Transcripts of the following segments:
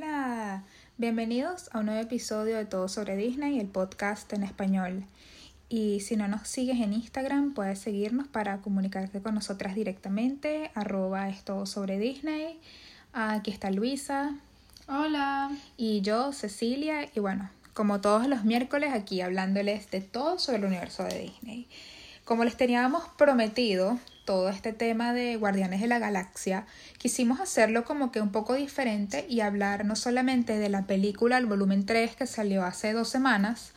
Hola, bienvenidos a un nuevo episodio de Todo sobre Disney, el podcast en español. Y si no nos sigues en Instagram, puedes seguirnos para comunicarte con nosotras directamente, arroba es todo sobre Disney. Aquí está Luisa. Hola. Y yo, Cecilia. Y bueno, como todos los miércoles, aquí hablándoles de todo sobre el universo de Disney. Como les teníamos prometido, todo este tema de Guardianes de la Galaxia, quisimos hacerlo como que un poco diferente y hablar no solamente de la película, el volumen 3 que salió hace dos semanas,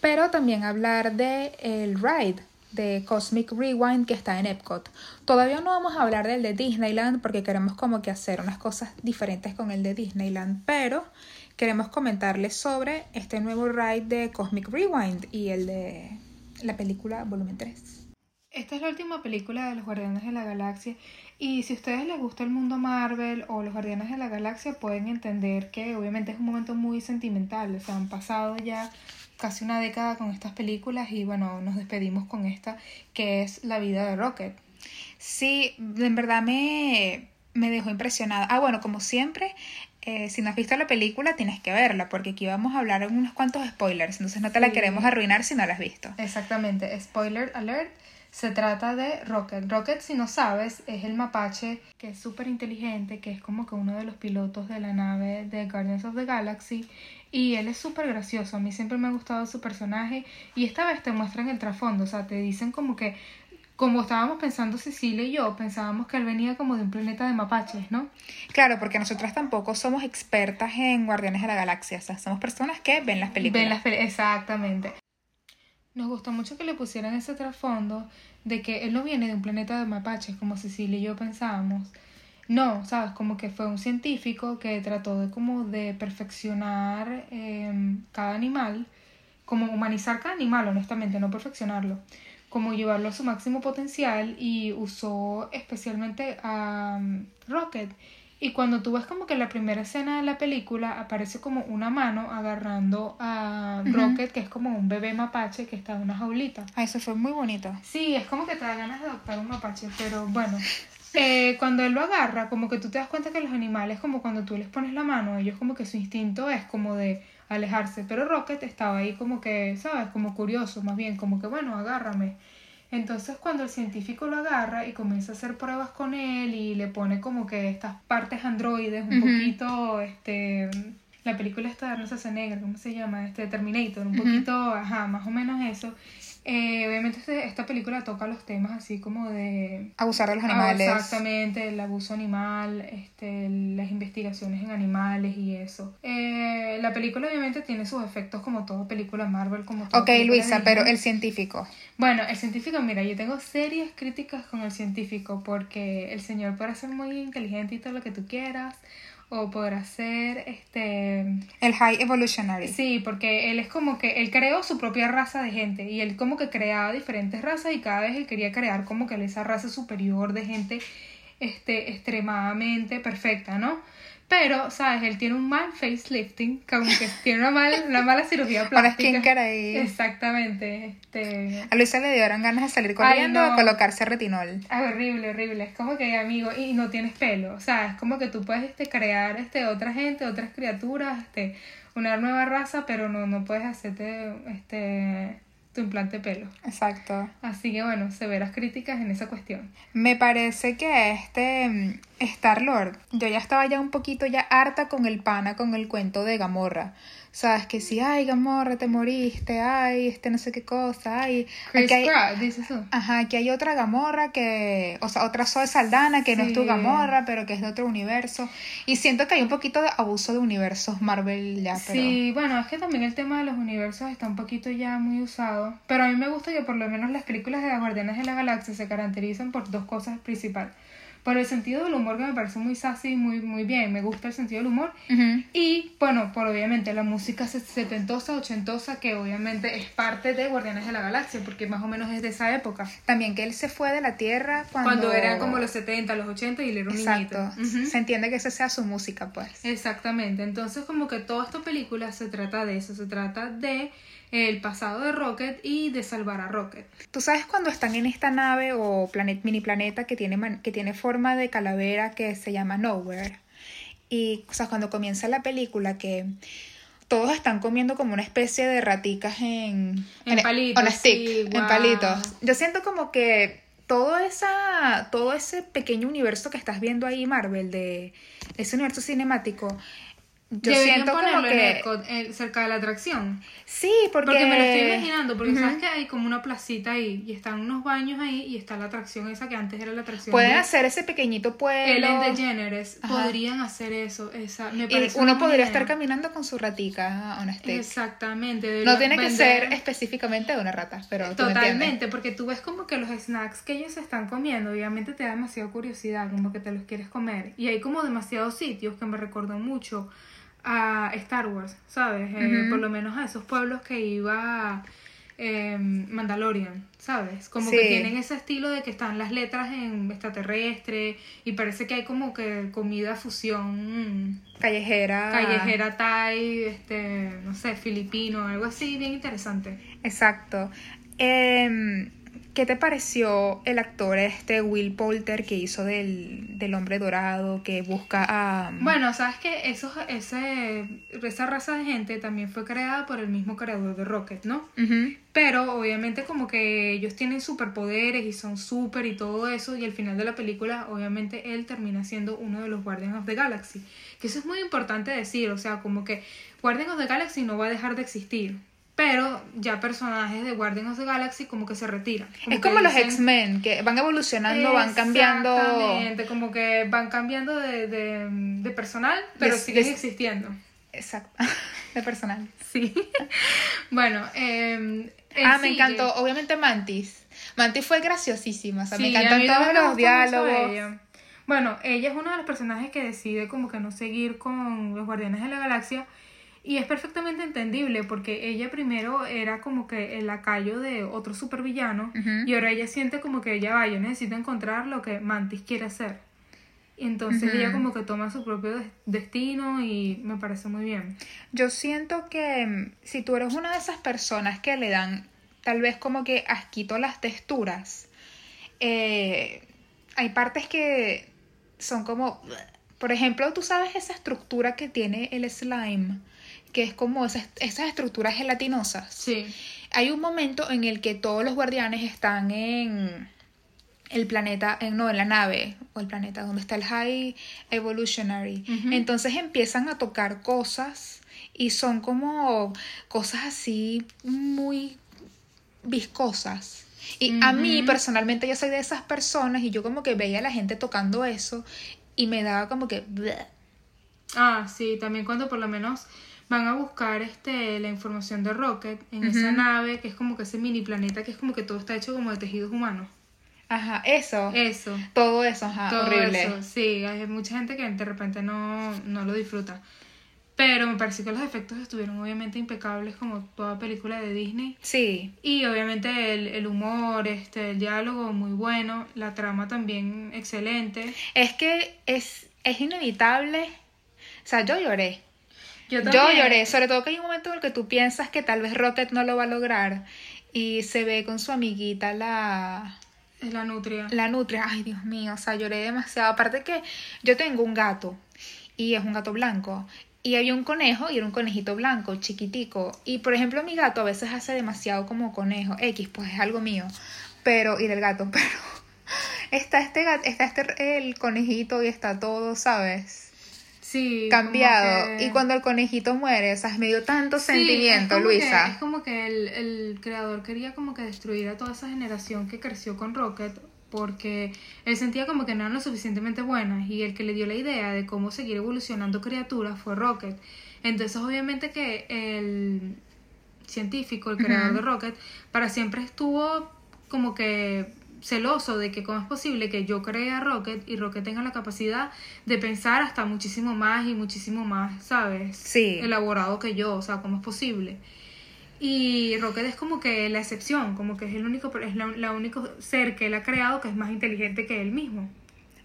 pero también hablar de el ride de Cosmic Rewind que está en Epcot. Todavía no vamos a hablar del de Disneyland porque queremos como que hacer unas cosas diferentes con el de Disneyland, pero queremos comentarles sobre este nuevo ride de Cosmic Rewind y el de la película volumen 3. Esta es la última película de los Guardianes de la Galaxia y si a ustedes les gusta el mundo Marvel o los Guardianes de la Galaxia pueden entender que obviamente es un momento muy sentimental, o sea, han pasado ya casi una década con estas películas y bueno, nos despedimos con esta que es La vida de Rocket. Sí, en verdad me, me dejó impresionada. Ah, bueno, como siempre, eh, si no has visto la película tienes que verla porque aquí vamos a hablar en unos cuantos spoilers, entonces no te la queremos arruinar si no la has visto. Exactamente, spoiler alert. Se trata de Rocket. Rocket, si no sabes, es el mapache que es súper inteligente, que es como que uno de los pilotos de la nave de Guardians of the Galaxy. Y él es súper gracioso. A mí siempre me ha gustado su personaje. Y esta vez te muestran el trasfondo. O sea, te dicen como que como estábamos pensando Cecilia y yo, pensábamos que él venía como de un planeta de mapaches, ¿no? Claro, porque nosotras tampoco somos expertas en Guardianes de la Galaxia, o sea, somos personas que ven las películas. Ven las películas, exactamente. Nos gustó mucho que le pusieran ese trasfondo de que él no viene de un planeta de mapaches, como Cecilia y yo pensábamos. No, sabes, como que fue un científico que trató de como de perfeccionar em, cada animal, como humanizar cada animal, honestamente, no perfeccionarlo como llevarlo a su máximo potencial y usó especialmente a um, Rocket. Y cuando tú ves como que la primera escena de la película aparece como una mano agarrando a Rocket, que es como un bebé mapache que está en una jaulita. Ah, eso fue muy bonito. Sí, es como que te da ganas de adoptar un mapache, pero bueno. Eh, cuando él lo agarra, como que tú te das cuenta que los animales, como cuando tú les pones la mano, ellos como que su instinto es como de alejarse, pero Rocket estaba ahí como que, ¿sabes? Como curioso, más bien, como que, bueno, agárrame. Entonces cuando el científico lo agarra y comienza a hacer pruebas con él y le pone como que estas partes androides un poquito, este, la película está de negra, ¿cómo se llama? Este Terminator, un poquito, ajá, más o menos eso. Eh, obviamente este, esta película toca los temas así como de... Abusar de los animales. Exactamente, el abuso animal, este, las investigaciones en animales y eso. Eh, la película obviamente tiene sus efectos como toda película Marvel, como Ok, Luisa, pero el científico. Bueno, el científico, mira, yo tengo serias críticas con el científico porque el señor puede ser muy inteligente y todo lo que tú quieras o podrá ser este el high evolutionary. Sí, porque él es como que él creó su propia raza de gente y él como que creaba diferentes razas y cada vez él quería crear como que esa raza superior de gente este extremadamente perfecta, ¿no? Pero, ¿sabes? Él tiene un mal facelifting, como que tiene una, mal, una mala cirugía plástica. Para ahí. Exactamente. Este... A Luisa le dieron ganas de salir corriendo a colocarse retinol. Es horrible, horrible. Es como que, amigo, y no tienes pelo. O sea, es como que tú puedes este, crear este, otra gente, otras criaturas, este, una nueva raza, pero no, no puedes hacerte este implante pelo. Exacto. Así que bueno, severas críticas en esa cuestión. Me parece que este mm, Star Lord, yo ya estaba ya un poquito ya harta con el pana, con el cuento de Gamorra. Sabes que si, ay, Gamorra, te moriste, ay, este no sé qué cosa, ay. Chris hay, dice eso. Ajá, que hay otra Gamorra que, o sea, otra Zoe Saldana que no es tu Gamorra, pero que es de otro universo. Y siento que hay un poquito de abuso de universos Marvel ya, pero. Sí, bueno, es que también el tema de los universos está un poquito ya muy usado. Pero a mí me gusta que por lo menos las películas de las Guardianes de la Galaxia se caracterizan por dos cosas principales por el sentido del humor que me parece muy sassy, muy, muy bien, me gusta el sentido del humor. Y bueno, por obviamente la música setentosa, ochentosa, que obviamente es parte de Guardianes de la Galaxia, porque más o menos es de esa época. También que él se fue de la Tierra cuando... Cuando era como los 70, los 80 y él era un Exacto. Se entiende que esa sea su música, pues. Exactamente. Entonces como que toda esta película se trata de eso, se trata de el pasado de Rocket y de salvar a Rocket. ¿Tú sabes cuando están en esta nave o planet, mini planeta que tiene, que tiene forma de calavera que se llama Nowhere? Y, o sea, cuando comienza la película que todos están comiendo como una especie de raticas en... En palitos, on a stick, sí, en guau. palitos. Yo siento como que todo, esa, todo ese pequeño universo que estás viendo ahí, Marvel, de ese universo cinemático, yo Deberían siento como ponerlo en que... Eh, cerca de la atracción. Sí, porque... Porque me lo estoy imaginando, porque sabes que hay como una placita ahí y están unos baños ahí y está la atracción esa que antes era la atracción. Pueden de hacer ese pequeñito pueblo. Ellen DeGeneres. Ajá. Podrían hacer eso. Esa, me Y parece uno podría estar caminando con su ratica on a stick. Exactamente. No tiene que ser específicamente de una rata, pero tú. Totalmente, porque tú ves como que los snacks que ellos están comiendo, obviamente te da demasiada curiosidad, como que te los quieres comer. Y hay como demasiados sitios que me recordó mucho a Star Wars, ¿sabes? Eh, por lo menos a esos pueblos que iba eh, Mandalorian, ¿sabes? Como Sí. que tienen ese estilo de que están las letras en extraterrestre y parece que hay como que comida fusión Callejera. callejera thai, este, no sé, filipino, algo así bien interesante. Exacto. Em, ¿Qué te pareció el actor este Will Poulter que hizo del, del hombre dorado que busca a... Bueno, sabes que esos, ese, esa raza de gente también fue creada por el mismo creador de Rocket, ¿no? Pero obviamente como que ellos tienen superpoderes y son super y todo eso y al final de la película obviamente él termina siendo uno de los Guardians of the Galaxy. Que eso es muy importante decir, o sea, como que Guardians of the Galaxy no va a dejar de existir. Pero ya personajes de Guardians of the Galaxy como que se retiran. Es como los X-Men, que van evolucionando, van cambiando... Exactamente, como que van cambiando de, de, de personal, pero siguen existiendo. Exacto, de personal. Sí. bueno, eh, Ah, me encantó. Obviamente Mantis. Mantis fue graciosísima. O sea, me encantan todos los diálogos. Bueno, ella es uno de los personajes que decide como que no seguir con los Guardianes de la Galaxia y es perfectamente entendible porque ella primero era como que el lacayo de otro supervillano Ujú. y ahora ella siente como que ella va, yo necesito encontrar lo que Mantis quiere hacer. Y entonces ella como que toma su propio des- destino y me parece muy bien. Yo siento que mm, si tú eres una de esas personas que le dan tal vez como que asquito las texturas, eh, hay partes que son como, por ejemplo, tú sabes esa estructura que tiene el slime, que es como esas, esas estructuras gelatinosas. Sí. Hay un momento en el que todos los guardianes están en el planeta, en, no, en la nave, o el planeta donde está el High Evolutionary. Entonces empiezan a tocar cosas y son como cosas así muy viscosas. Y a mí personalmente yo soy de esas personas y yo como que veía a la gente tocando eso y me daba como que... Ah, sí, también cuando por lo menos van a buscar este la información de Rocket en esa nave, que es como que ese mini planeta que es como que todo está hecho como de tejidos humanos. Ajá, eso. Eso. todo eso, ajá, todo horrible. eso, sí, hay mucha gente que de repente no, no lo disfruta. Pero me parece que los efectos estuvieron obviamente impecables como toda película de Disney. Sí, Y obviamente el, el humor, este, el diálogo muy bueno, la trama también excelente. Es que es, es inevitable. O sea, yo lloré. Yo, lloré. Sobre todo que hay un momento en el que tú piensas que tal vez Rocket no lo va a lograr. Y se ve con su amiguita la, la nutria. la nutria. Ay, Dios mío. O sea, lloré demasiado. Aparte que yo tengo un gato. Y es un gato blanco. Y había un conejo y era un conejito blanco, chiquitico. Y por ejemplo, mi gato a veces hace demasiado como conejo. X, pues es algo mío. Pero, y del gato, pero está este gato, está este el conejito y está todo, ¿sabes? Sí. cambiado. que- Y cuando el conejito muere, o sea, me dio tanto Sí, sentimiento, es Luisa. que- es como que el, el creador quería como que destruir a toda esa generación que creció con Rocket porque él sentía como que no eran lo suficientemente buenas y el que le dio la idea de cómo seguir evolucionando criaturas fue Rocket. Entonces obviamente que el científico, el creador de Rocket, para siempre estuvo como que celoso de que cómo es posible que yo cree a Rocket y Rocket tenga la capacidad de pensar hasta muchísimo más y muchísimo más, ¿sabes? Sí. elaborado que yo, o sea, cómo es posible. Y Rocket es como que la excepción, como que es el único, es la, la único ser que él ha creado que es más inteligente que él mismo.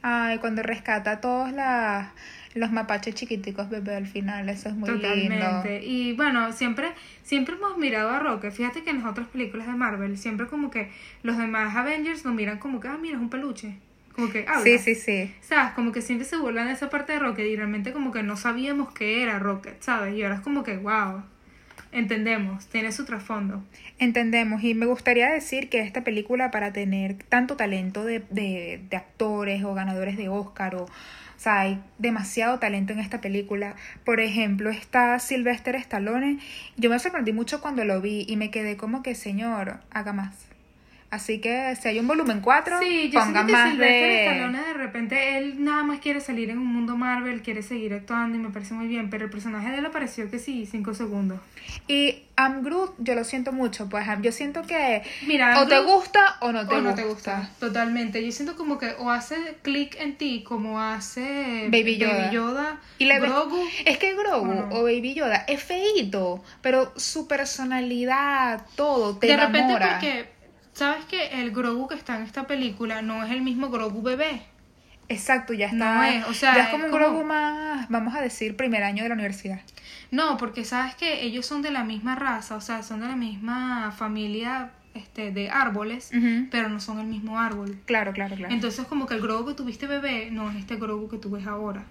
Ay, cuando rescata a todos la- los mapaches chiquiticos bebé al final, eso es muy Totalmente. lindo. Y bueno, siempre, siempre hemos mirado a Rocket. Fíjate que en las otras películas de Marvel, siempre como que los demás Avengers lo miran como que, ah, mira, es un peluche. Como que habla. Sí, sí, sí. ¿Sabes? Como que siempre se burlan de esa parte de Rocket y realmente como que no sabíamos qué era Rocket, ¿sabes? Y ahora es como que, wow, entendemos, tiene su trasfondo. Entendemos, y me gustaría decir que esta película, para tener tanto talento de, de, de actores o ganadores de Oscar, o, o sea, hay demasiado talento en esta película. Por ejemplo, está Sylvester Stallone. Yo me sorprendí mucho cuando lo vi y me quedé como que, señor, haga más. Así que si hay un volumen 4, Sí, yo pongan que más Sylvester de... Stallone de repente él nada más quiere salir en un mundo Marvel, quiere seguir actuando y me parece muy bien, pero el personaje de él apareció que sí, cinco segundos. Y Am Groot, yo lo siento mucho, pues yo siento que Mira, o te gusta o no te o no gusta. te gusta, totalmente. Yo siento como que o hace clic en ti como hace Baby Yoda. Yoda, Y le Grogu. Es que Grogu ¿O no? o Baby Yoda es feíto, pero su personalidad, todo, te de repente enamora. porque sabes que el Grogu que está en esta película no es el mismo Grogu bebé. Exacto, ya está. No es, o sea, ya es como un como- Grogu más, vamos a decir, primer año de la universidad. No, porque sabes que ellos son de la misma raza, o sea, son de la misma familia este, de árboles, pero no son el mismo árbol. Claro, claro, claro. Entonces como que el Grogu que tuviste bebé no es este Grogu que tú ves ahora.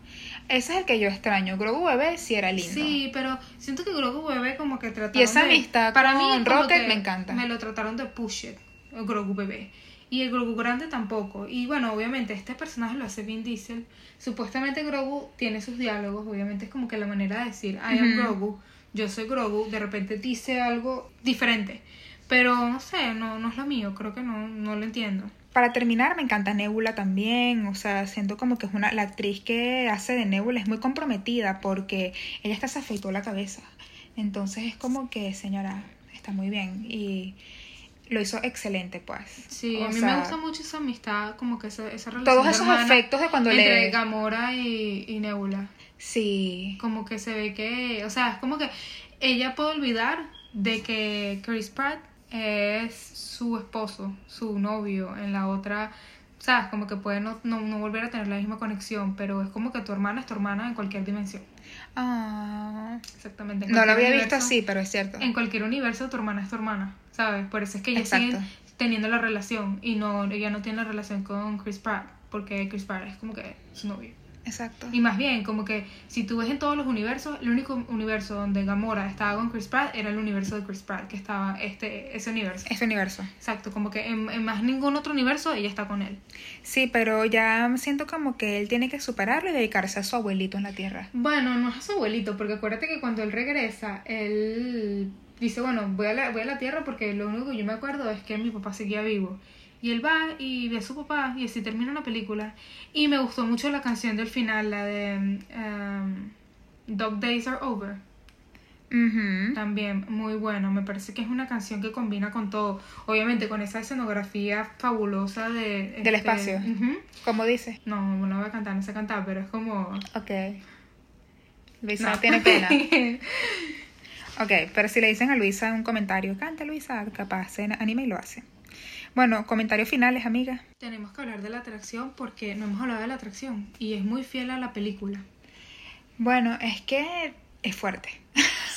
Ese es el que yo extraño. Grogu bebé sí era lindo. Sí, pero siento que Grogu bebé como que trataron Y esa de- amistad para con mí Rocket me encanta. Me lo trataron de push it, el Grogu bebé. Y el Grogu grande tampoco. Y bueno, obviamente este personaje lo hace Vin Diesel. Supuestamente Grogu tiene sus diálogos, obviamente es como que la manera de decir I am. Grogu, yo soy Grogu, de repente dice algo diferente. Pero no sé, no, no es lo mío, creo que no, no lo entiendo. Para terminar, me encanta Nebula también. O sea, siento como que es una. La actriz que hace de Nebula es muy comprometida porque ella hasta se afeitó la cabeza. Entonces es como que, señora, está muy bien. Y lo hizo excelente, pues. Sí, O a mí sea, me gusta mucho esa amistad, como que esa, esa relación Todos esos efectos de cuando entre le. Gamora y, y Nebula. Sí. como que se ve que, o sea, es como que ella puede olvidar de que Chris Pratt es su esposo, su novio en la otra, sabes, como que puede no, no, no volver a tener la misma conexión, pero es como que tu hermana es tu hermana en cualquier dimensión. Ah. Exactamente. en No lo había visto así, pero es cierto. En cualquier universo tu hermana es tu hermana, ¿sabes? Por eso es que ellos Exacto. siguen teniendo la relación y no ella no tiene la relación con Chris Pratt, porque Chris Pratt es como que su novio. Exacto. Y más bien, como que si tú ves en todos los universos, el único universo donde Gamora estaba con Chris Pratt era el universo de Chris Pratt, que estaba este ese universo. Este universo. Exacto, como que en, en más ningún otro universo ella está con él. Sí, pero ya siento como que él tiene que superarlo y dedicarse a su abuelito en la tierra. Bueno, no es a su abuelito, porque acuérdate que cuando él regresa, él dice, bueno, voy a la, voy a la tierra porque lo único que yo me acuerdo es que mi papá seguía vivo. Y él va y ve a su papá y así termina la película. Y me gustó mucho la canción del final, la de um, Dog Days Are Over. También muy bueno, me parece que es una canción que combina con todo, obviamente con esa escenografía fabulosa de Del este, espacio. Como dice. No, no voy a cantar, no sé cantar, pero es como Ok. Luisa No. tiene pena. Ok, pero si le dicen a Luisa un comentario, canta Luisa, capaz se anima y lo hace. Bueno, comentarios finales, amiga. Tenemos que hablar de la atracción porque no hemos hablado de la atracción y es muy fiel a la película. Bueno, es que es fuerte.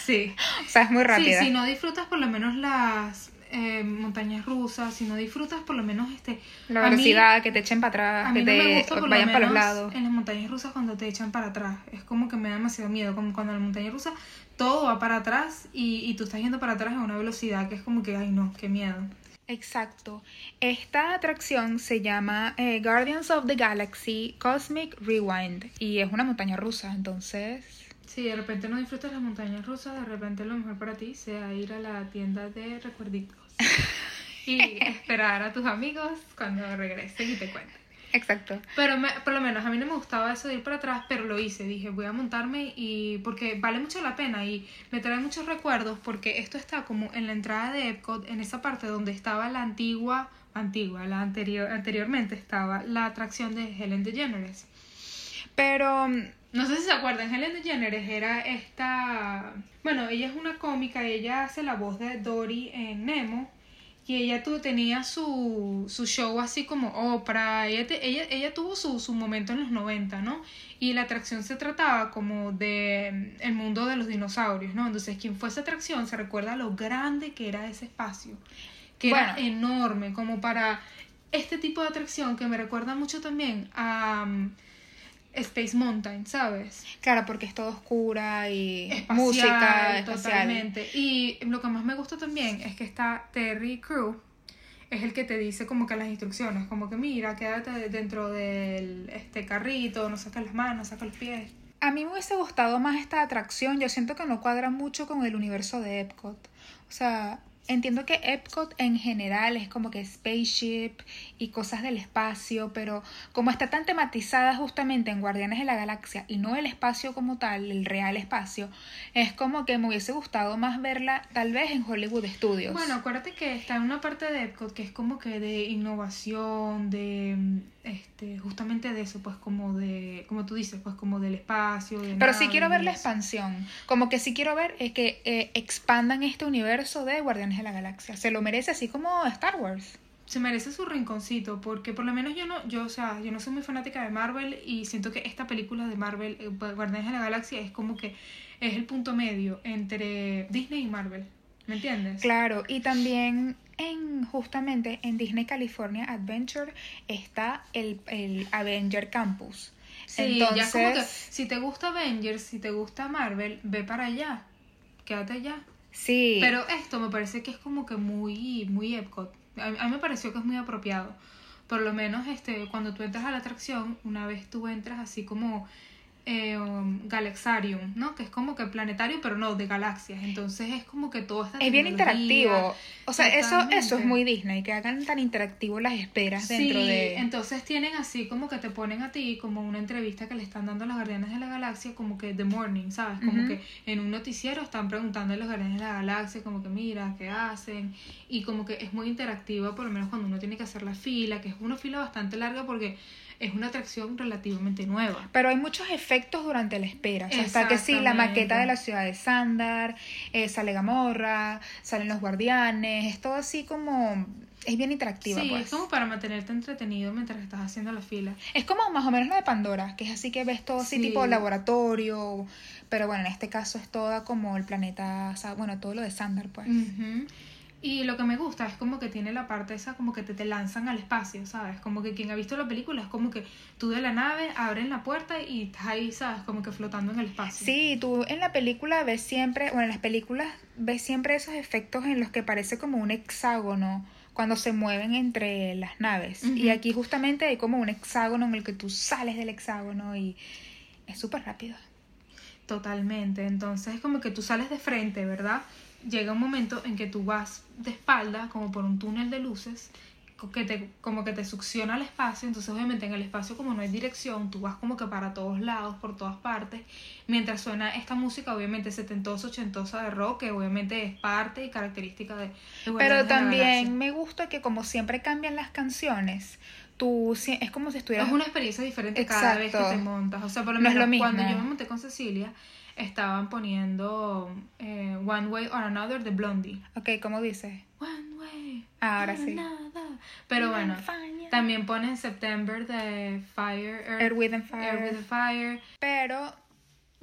Sí. O sea, es muy rápida. Sí, si no disfrutas por lo menos las eh, montañas rusas, si no disfrutas por lo menos este... La mí- velocidad, que te echen para atrás, A que no me te gusta por lo vayan para los lados. en las montañas rusas cuando te echan para atrás. Es como que me da demasiado miedo. Como cuando en la montaña rusa todo va para atrás y, y tú estás yendo para atrás a una velocidad que es como que, ay no, qué miedo. Exacto. Esta atracción se llama eh, Guardians of the Galaxy Cosmic Rewind y es una montaña rusa, entonces... Si de repente no disfrutas las montañas rusas, de repente lo mejor para ti sea ir a la tienda de recuerditos y esperar a tus amigos cuando regresen y te cuenten. Exacto. Pero me- por lo menos a mí no me gustaba eso de ir para atrás, pero lo hice. Dije, voy a montarme y porque vale mucho la pena y me trae muchos recuerdos porque esto está como en la entrada de Epcot, en esa parte donde estaba la antigua, antigua, la anterior, anteriormente estaba la atracción de Helen DeGeneres. Pero No sé si se acuerdan, Helen DeGeneres era esta... Bueno, ella es una cómica, ella hace la voz de Dory en Nemo y ella tu, tenía su, su show así como Oprah, ella, te- ella, ella tuvo su, su momento en los 90, ¿no? Y la atracción se trataba como de mm, el mundo de los dinosaurios, ¿no? Entonces, quien fue esa atracción se recuerda lo grande que era ese espacio, que era enorme, como para este tipo de atracción que me recuerda mucho también a um, Space Mountain, ¿sabes? Claro, porque es todo oscura y Espacial, música espacial. totalmente. Y lo que más me gusta también es que está Terry Crew, es el que te dice como que las instrucciones, como que mira, quédate dentro del este carrito, no saques las manos, saca los pies. A mí me hubiese gustado más esta atracción. Yo siento que no cuadra mucho con el universo de Epcot. O sea, entiendo que Epcot en general es como que spaceship y cosas del espacio, pero como está tan tematizada justamente en Guardianes de la Galaxia y no el espacio como tal, el real espacio, es como que me hubiese gustado más verla tal vez en Hollywood Studios. Bueno, acuérdate que está en una parte de Epcot que es como que de innovación, de este, justamente de eso, pues como de, como tú dices, pues como del espacio. de Pero sí quiero ver la expansión. Como que sí quiero ver es que eh, expandan este universo de Guardianes de la Galaxia. Se lo merece así como Star Wars. se merece su rinconcito porque por lo menos yo no yo o sea yo no soy muy fanática de Marvel y siento que esta película de Marvel eh, Guardianes de la Galaxia es como que es el punto medio entre Disney y Marvel ¿me entiendes? Claro, y también en justamente en Disney California Adventure está el, el Avenger Campus. sí ya Entonces, como que si te gusta Avengers si te gusta Marvel ve para allá quédate allá sí. Pero esto me parece que es como que muy, muy Epcot. A, a mí me pareció que es muy apropiado. Por lo menos este, cuando tú entras a la atracción, una vez tú entras así como eh, um, Galaxarium, ¿no? Que es como que planetario, pero no, de galaxias. Entonces es como que todo está es bien interactivo. O sea, eso, eso es muy Disney, que hagan tan interactivo las esperas dentro sí, de... entonces tienen así como que te ponen a ti como una entrevista que le están dando a los guardianes de la galaxia, como que The Morning, ¿sabes? Como que en un noticiero están preguntando a los guardianes de la galaxia, como que mira, ¿qué hacen? Y como que es muy interactiva, por lo menos cuando uno tiene que hacer la fila, que es una fila bastante larga porque es una atracción relativamente nueva. Pero hay muchos efectos durante la espera. O sea, está que sí, la maqueta de la ciudad de Sandar, eh, sale Gamorra, salen los guardianes, es todo así como... Es bien interactiva, Sí, pues. es como para mantenerte entretenido mientras estás haciendo la fila. Es como más o menos la de Pandora, que es así que ves todo así Sí. tipo laboratorio, pero bueno, en este caso es toda como el planeta, o sea, bueno, todo lo de Sandar, pues. Ujú. Y lo que me gusta es como que tiene la parte esa como que te, te lanzan al espacio, ¿sabes? Como que quien ha visto la película es como que tú de la nave abren la puerta y estás ahí, ¿sabes? Como que flotando en el espacio. Sí, tú en la película ves siempre, bueno, en las películas ves siempre esos efectos en los que parece como un hexágono cuando se mueven entre las naves. Y aquí justamente hay como un hexágono en el que tú sales del hexágono y es súper rápido. Totalmente. Entonces es como que tú sales de frente, ¿verdad? Llega un momento en que tú vas de espalda, como por un túnel de luces, que te, como que te succiona el espacio. Entonces, obviamente, en el espacio, como no hay dirección, tú vas como que para todos lados, por todas partes. Mientras suena esta música, obviamente, setentosa, ochentosa de rock, que obviamente es parte y característica de. Pero también me gusta que como siempre cambian las canciones, tú es como si estuvieras Es una experiencia diferente cada vez que te montas. O sea, por lo No es menos lo cuando mismo. yo me monté con Cecilia, estaban poniendo eh, One Way or Another de Blondie. Ok, ¿cómo dices? One Way. Ahora or sí. another. Pero bueno, también ponen September de Fire. Earth, Earth, Wind and with Fire. Pero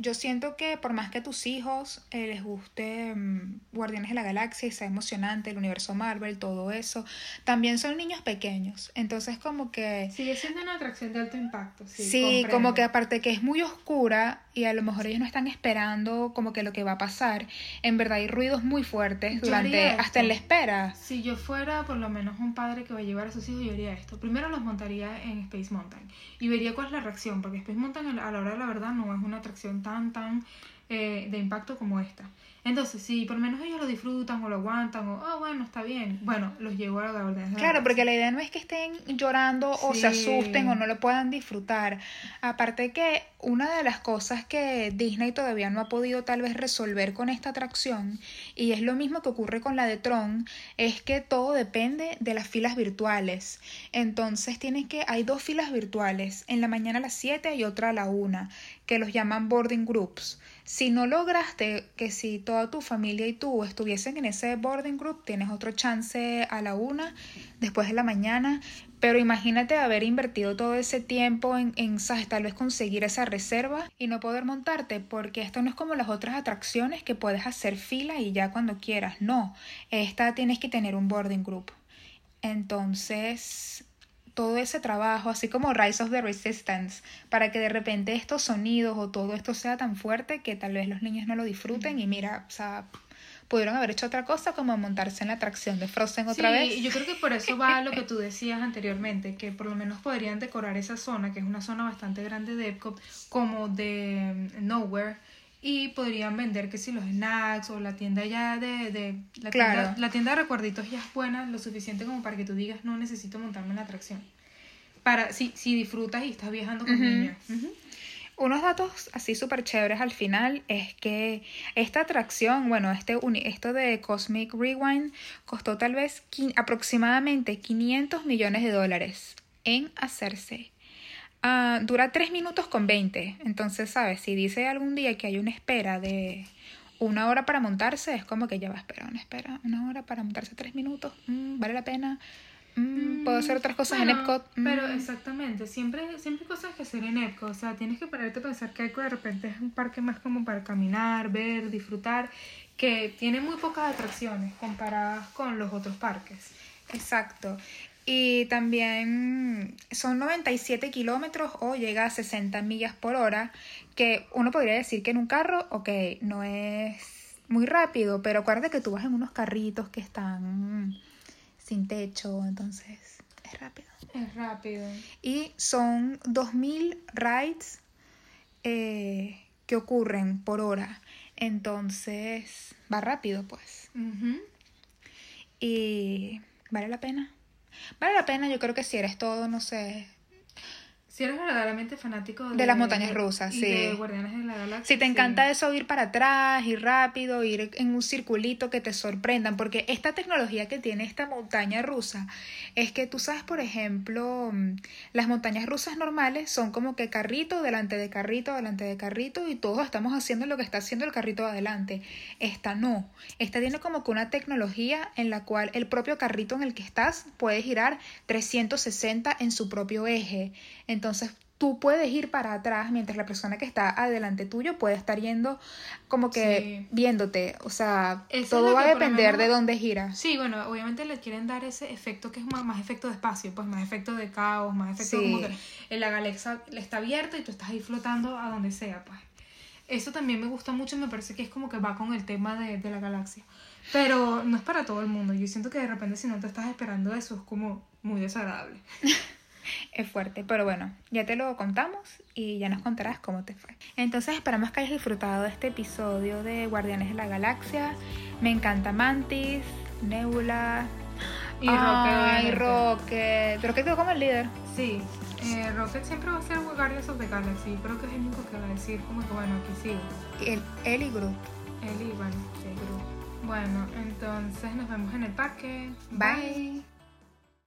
yo siento que por más que a tus hijos eh, les guste mm, Guardianes de la Galaxia y sea emocionante, el universo Marvel, todo eso, también son niños pequeños. Entonces como que... Sigue siendo una atracción de alto impacto. Sí, Sí, como que aparte que es muy oscura y a lo mejor ellos no están esperando como que lo que va a pasar, en verdad hay ruidos muy fuertes durante hasta en la espera. Si yo fuera por lo menos un padre que va a llevar a sus hijos, yo haría esto. Primero los montaría en Space Mountain y vería cuál es la reacción, porque Space Mountain a la hora de la verdad no es una atracción tan, tan eh, de impacto como esta. Entonces, si por menos ellos lo disfrutan o lo aguantan o, oh, bueno, está bien, bueno, los llevo a la la Claro, porque la idea no es que estén llorando o se asusten o no lo puedan disfrutar. Aparte que una de las cosas que Disney todavía no ha podido tal vez resolver con esta atracción, y es lo mismo que ocurre con la de Tron, es que todo depende de las filas virtuales. Entonces tienes que, hay dos filas virtuales, en la mañana a las 7 y otra a la 1, que los llaman boarding groups. Si no lograste que si toda tu familia y tú estuviesen en ese boarding group, tienes otro chance a la una, después de la mañana. Pero imagínate haber invertido todo ese tiempo en, en tal vez conseguir esa reserva y no poder montarte, porque esto no es como las otras atracciones que puedes hacer fila y ya cuando quieras. No, esta tienes que tener un boarding group. Entonces, todo ese trabajo, así como Rise of the Resistance, para que de repente estos sonidos o todo esto sea tan fuerte que tal vez los niños no lo disfruten y mira, o sea, pudieron haber hecho otra cosa como montarse en la atracción de Frozen otra sí, vez. y yo creo que por eso va lo que tú decías anteriormente, que por lo menos podrían decorar esa zona, que es una zona bastante grande de Epcot, como de mm, Nowhere, y podrían vender que si los snacks o la tienda ya de, de la, Claro. tienda, la tienda de recuerditos ya es buena, lo suficiente como para que tú digas no necesito montarme en la atracción. Para, si, si disfrutas y estás viajando con niños. Unos datos así súper chéveres al final es que esta atracción, bueno, este esto de Cosmic Rewind costó tal vez aproximadamente 500 millones de dólares en hacerse. Ah, dura 3 minutos con 20. Entonces, ¿sabes? Si dice algún día que hay una espera de una hora para montarse, es como que ya va a esperar una espera, una hora para montarse 3 minutos. Mm, ¿Vale la pena? Mm, ¿Puedo hacer otras cosas Bueno, en Epcot? Pero Mm. exactamente, siempre, siempre hay cosas que hacer en Epcot. O sea, tienes que pararte a pensar que Epcot de repente es un parque más como para caminar, ver, disfrutar, que tiene muy pocas atracciones comparadas con los otros parques. Exacto. Y también son 97 kilómetros o llega a 60 millas por hora, que uno podría decir que en un carro, ok, no es muy rápido, pero acuérdate que tú vas en unos carritos que están sin techo, entonces es rápido. Es rápido. Y son 2.000 rides eh, que ocurren por hora, entonces va rápido pues. Y vale la pena. Vale la pena, yo creo que si eres todo, no sé. Si eres verdaderamente fanático de, De las montañas rusas, y sí. de Guardianes de la Galaxia. Si te sí. encanta eso, ir para atrás, ir rápido, ir en un circulito que te sorprendan, porque esta tecnología que tiene esta montaña rusa es que tú sabes, por ejemplo, mm, las montañas rusas normales son como que carrito delante de carrito, delante de carrito, y todos estamos haciendo lo que está haciendo el carrito de adelante. Esta no. Esta tiene como que una tecnología en la cual el propio carrito en el que estás puede girar 360 en su propio eje. Entonces tú puedes ir para atrás mientras la persona que está adelante tuyo puede estar yendo como que Sí. viéndote. O sea, Eso es todo va a depender de dónde giras. Sí, bueno, obviamente le quieren dar ese efecto que es más, más efecto de espacio, pues más efecto de caos, más efecto Sí. como que en la galaxia le está abierta y tú estás ahí flotando a donde sea, pues. Eso también me gusta mucho, me parece que es como que va con el tema de, de la galaxia. Pero no es para todo el mundo. Yo siento que de repente si no te estás esperando eso es como muy desagradable. Es fuerte, pero bueno, ya te lo contamos y ya nos contarás cómo te fue. Entonces esperamos que hayas disfrutado de este episodio de Guardianes de la Galaxia. Me encanta Mantis, Nebula Y Rocket, Ay. Rocket. Rocket quedó como el líder. Sí, eh, Rocket siempre va a ser Guardians of the Galaxy. Creo que es el único que va a decir como que bueno, aquí sigo. Él, él y Groot. Él y bueno, sí, Gru. Bueno, entonces nos vemos en el parque. Bye.